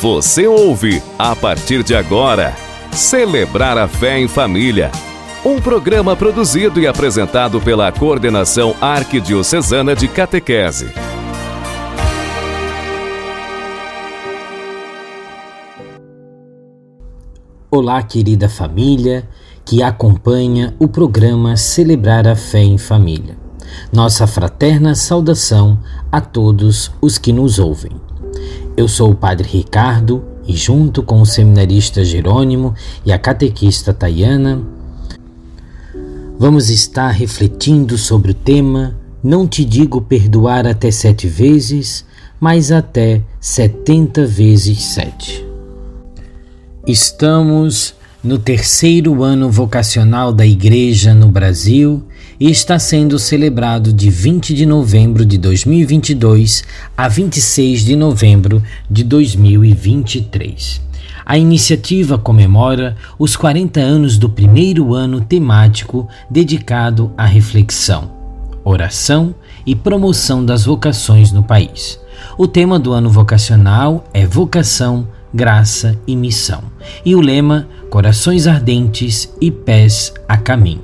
Você ouve, a partir de agora, Celebrar a Fé em Família. Um programa produzido e apresentado pela Coordenação Arquidiocesana de Catequese. Olá, querida família que acompanha o programa Celebrar a Fé em Família. Nossa fraterna saudação a todos os que nos ouvem. Eu sou o Padre Ricardo e, junto com o seminarista Jerônimo e a catequista Tayana, vamos estar refletindo sobre o tema Não te digo perdoar até sete vezes, mas até setenta vezes sete. Estamos no terceiro ano vocacional da Igreja no Brasil e está sendo celebrado de 20 de novembro de 2022 a 26 de novembro de 2023. A iniciativa comemora os 40 anos do primeiro ano temático dedicado à reflexão, oração e promoção das vocações no país. O tema do ano vocacional é Vocação, Graça e Missão, e o lema Corações Ardentes e Pés a Caminho.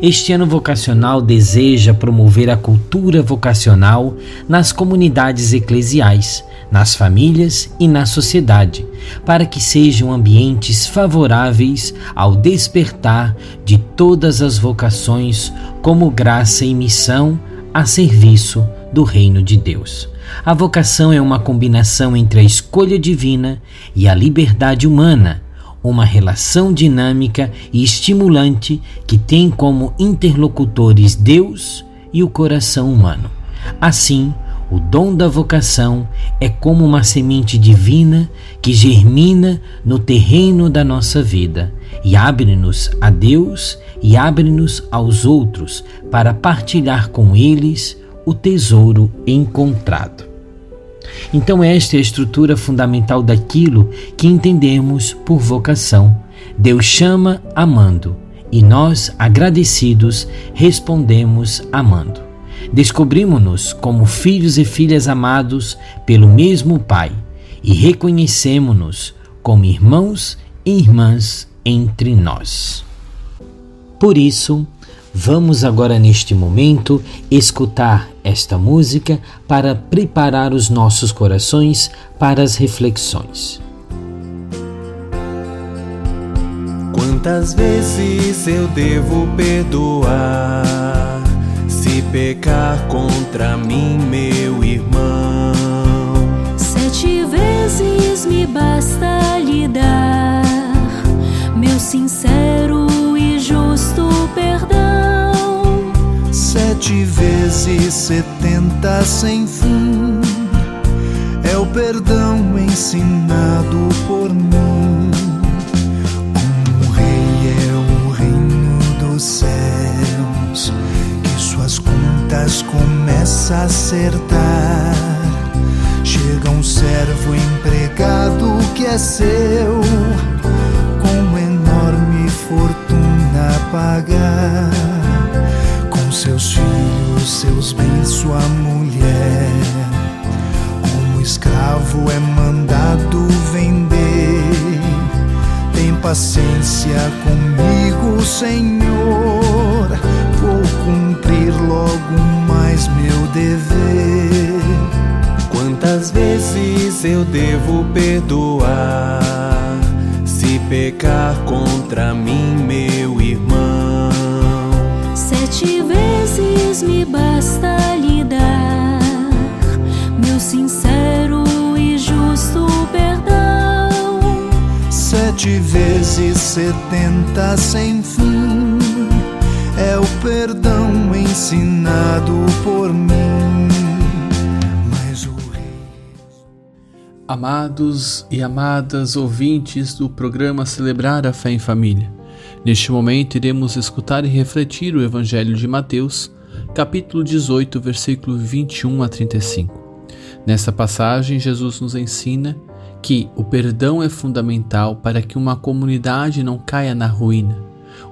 Este ano vocacional deseja promover a cultura vocacional nas comunidades eclesiais, nas famílias e na sociedade, para que sejam ambientes favoráveis ao despertar de todas as vocações como graça e missão a serviço do reino de Deus. A vocação é uma combinação entre a escolha divina e a liberdade humana uma relação dinâmica e estimulante que tem como interlocutores Deus e o coração humano. Assim, o dom da vocação é como uma semente divina que germina no terreno da nossa vida e abre-nos a Deus e abre-nos aos outros para partilhar com eles o tesouro encontrado. Então, esta é a estrutura fundamental daquilo que entendemos por vocação. Deus chama amando e nós, agradecidos, respondemos amando. Descobrimos-nos como filhos e filhas amados pelo mesmo Pai e reconhecemos-nos como irmãos e irmãs entre nós. Por isso, Vamos agora, neste momento, escutar esta música para preparar os nossos corações para as reflexões. Quantas vezes eu devo perdoar se pecar contra mim, meu irmão? Sete vezes me basta lhe dar meu sincero sete vezes setenta sem fim. É o perdão ensinado por mim. Como rei é o reino dos céus, que suas contas começa a acertar. Chega um servo empregado que é seu, com enorme fortuna a pagar seus filhos, seus bens, sua mulher. Como escravo é mandado vender. Tem paciência comigo, Senhor. Vou cumprir logo mais meu dever. Quantas vezes eu devo perdoar? Se pecar contra mim, meu irmão. Vezes vezes me basta lhe dar meu sincero e justo perdão. Sete vezes setenta sem fim é o perdão ensinado por mim. Mas o rei. Amados e amadas ouvintes do programa Celebrar a Fé em Família. Neste momento, iremos escutar e refletir o Evangelho de Mateus, capítulo 18, versículo 21 a 35. Nessa passagem, Jesus nos ensina que o perdão é fundamental para que uma comunidade não caia na ruína.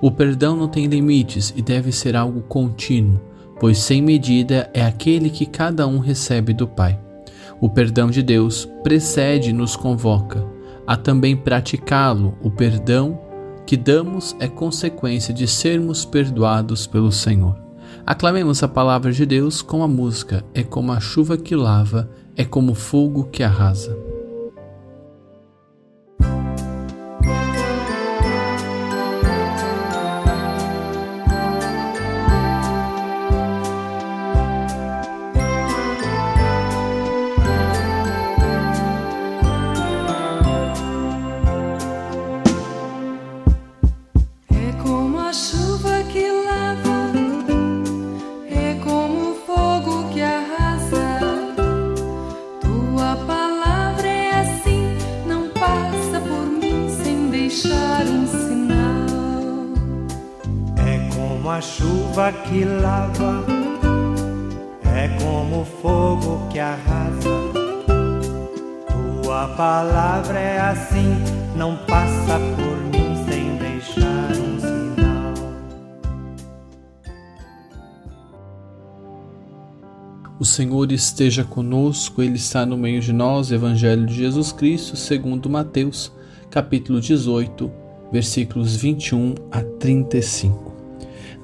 O perdão não tem limites e deve ser algo contínuo, pois sem medida é aquele que cada um recebe do Pai. O perdão de Deus precede e nos convoca a também praticá-lo. O perdão que damos é consequência de sermos perdoados pelo Senhor. Aclamemos a palavra de Deus com a música É como a chuva que lava, é como o fogo que arrasa. Chuva que lava, é como fogo que arrasa. Tua palavra é assim, não passa por mim sem deixar um sinal. O Senhor esteja conosco, Ele está no meio de nós. Evangelho de Jesus Cristo, segundo Mateus, capítulo 18, versículos 21 a 35.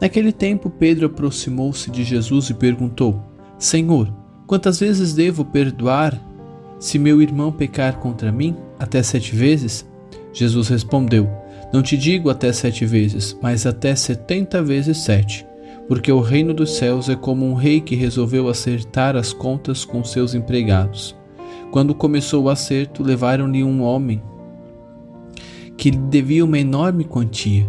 Naquele tempo, Pedro aproximou-se de Jesus e perguntou: Senhor, quantas vezes devo perdoar se meu irmão pecar contra mim? Até sete vezes? Jesus respondeu: Não te digo até sete vezes, mas até setenta vezes sete. Porque o reino dos céus é como um rei que resolveu acertar as contas com seus empregados. Quando começou o acerto, levaram-lhe um homem que lhe devia uma enorme quantia.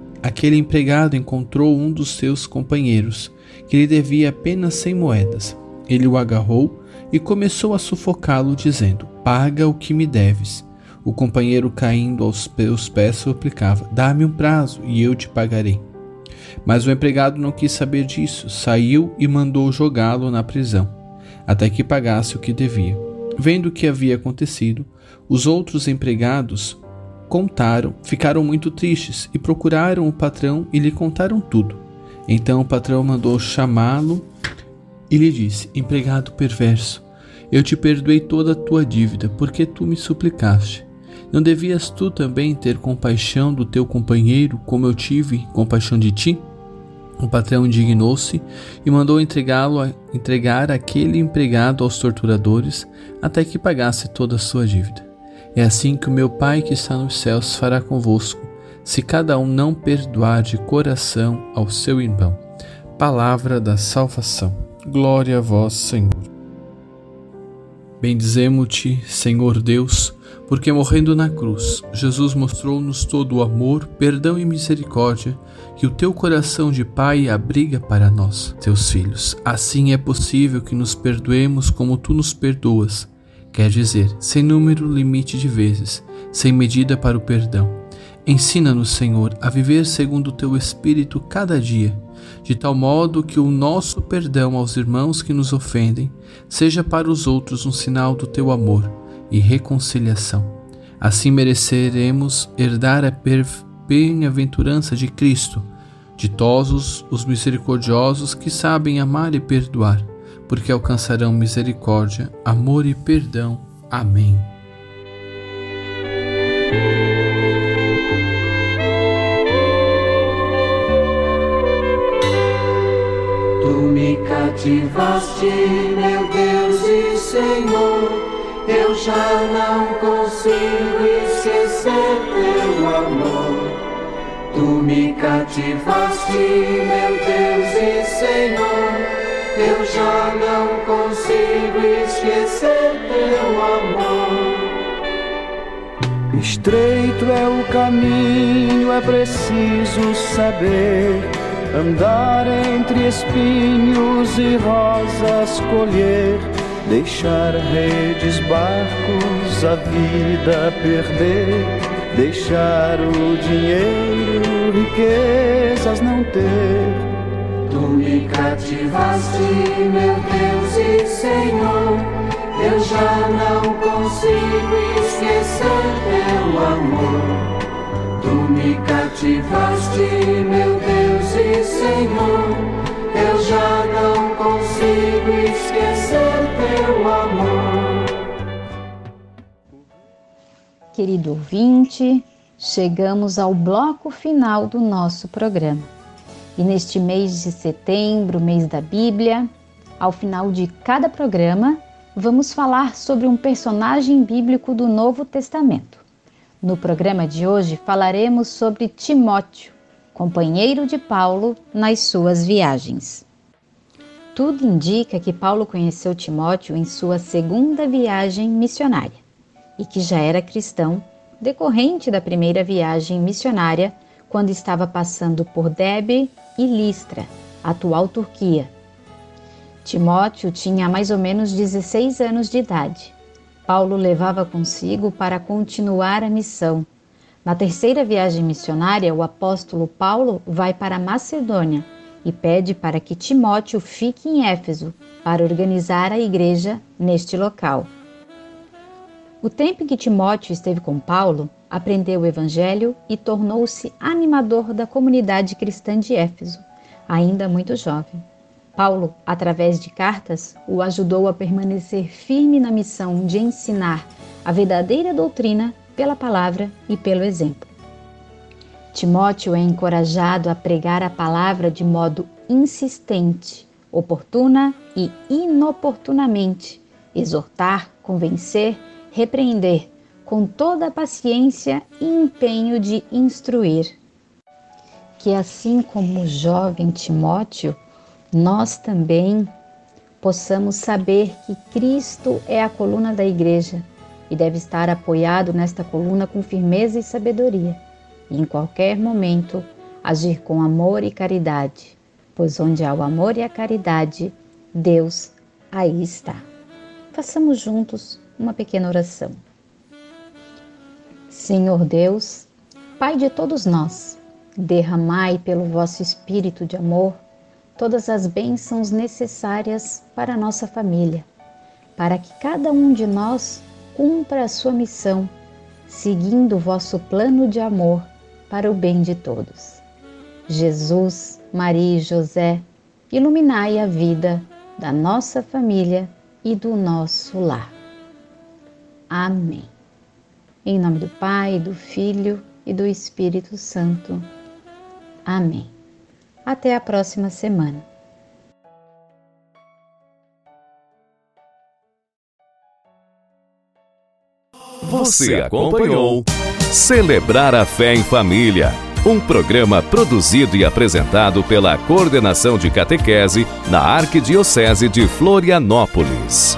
aquele empregado encontrou um dos seus companheiros que lhe devia apenas cem moedas. Ele o agarrou e começou a sufocá-lo, dizendo: Paga o que me deves. O companheiro, caindo aos pés, suplicava: Dá-me um prazo e eu te pagarei. Mas o empregado não quis saber disso, saiu e mandou jogá-lo na prisão, até que pagasse o que devia. Vendo o que havia acontecido, os outros empregados contaram, ficaram muito tristes e procuraram o patrão e lhe contaram tudo. Então o patrão mandou chamá-lo e lhe disse: Empregado perverso, eu te perdoei toda a tua dívida, porque tu me suplicaste. Não devias tu também ter compaixão do teu companheiro, como eu tive compaixão de ti? O patrão indignou-se e mandou entregá-lo entregar aquele empregado aos torturadores até que pagasse toda a sua dívida. É assim que o meu Pai que está nos céus fará convosco se cada um não perdoar de coração ao seu irmão. Palavra da salvação. Glória a vós, Senhor. Bendizemo-te, Senhor Deus, porque morrendo na cruz, Jesus mostrou-nos todo o amor, perdão e misericórdia que o teu coração de Pai abriga para nós, teus filhos. Assim é possível que nos perdoemos como tu nos perdoas, quer dizer, sem número limite de vezes, sem medida para o perdão Ensina-nos, Senhor, a viver segundo o teu Espírito cada dia, de tal modo que o nosso perdão aos irmãos que nos ofendem seja para os outros um sinal do teu amor e reconciliação. Assim mereceremos herdar a bem-aventurança de Cristo, ditosos os misericordiosos que sabem amar e perdoar, porque alcançarão misericórdia, amor e perdão. Amém. cativaste, meu Deus e Senhor. Eu já não consigo esquecer teu amor. Tu me cativaste, meu Deus e Senhor. Eu já não consigo esquecer teu amor. Estreito é o caminho, é preciso saber andar entre espinhos e rosas colher, deixar redes, barcos, a vida perder, deixar o dinheiro, riquezas não ter. Me cativaste, meu Deus e Senhor. Eu já não consigo esquecer teu amor. Tu me cativaste, meu Deus e Senhor. Eu já não consigo esquecer teu amor. Querido ouvinte, chegamos ao bloco final do nosso programa. E neste mês de setembro, mês da Bíblia, ao final de cada programa, vamos falar sobre um personagem bíblico do Novo Testamento. No programa de hoje falaremos sobre Timóteo, companheiro de Paulo nas suas viagens. Tudo indica que Paulo conheceu Timóteo em sua segunda viagem missionária e que já era cristão decorrente da primeira viagem missionária quando estava passando por Debe e Listra, atual Turquia. Timóteo tinha mais ou menos 16 anos de idade. Paulo levava consigo para continuar a missão. Na terceira viagem missionária, o apóstolo Paulo vai para Macedônia e pede para que Timóteo fique em Éfeso para organizar a igreja neste local. O tempo em que Timóteo esteve com Paulo, aprendeu o Evangelho e tornou-se animador da comunidade cristã de Éfeso, ainda muito jovem. Paulo, através de cartas, o ajudou a permanecer firme na missão de ensinar a verdadeira doutrina pela palavra e pelo exemplo. Timóteo é encorajado a pregar a palavra de modo insistente, oportuna e inoportunamente, exortar, convencer repreender com toda a paciência e empenho de instruir. Que assim como o jovem Timóteo, nós também possamos saber que Cristo é a coluna da igreja e deve estar apoiado nesta coluna com firmeza e sabedoria, e em qualquer momento agir com amor e caridade, pois onde há o amor e a caridade, Deus aí está. Façamos juntos uma pequena oração. Senhor Deus, Pai de todos nós, derramai pelo vosso Espírito de amor todas as bênçãos necessárias para a nossa família, para que cada um de nós cumpra a sua missão, seguindo o vosso plano de amor para o bem de todos. Jesus, Maria e José, iluminai a vida da nossa família e do nosso lar. Amém. Em nome do Pai, do Filho e do Espírito Santo. Amém. Até a próxima semana. Você acompanhou Celebrar a Fé em Família, um programa produzido e apresentado pela Coordenação de Catequese na Arquidiocese de Florianópolis.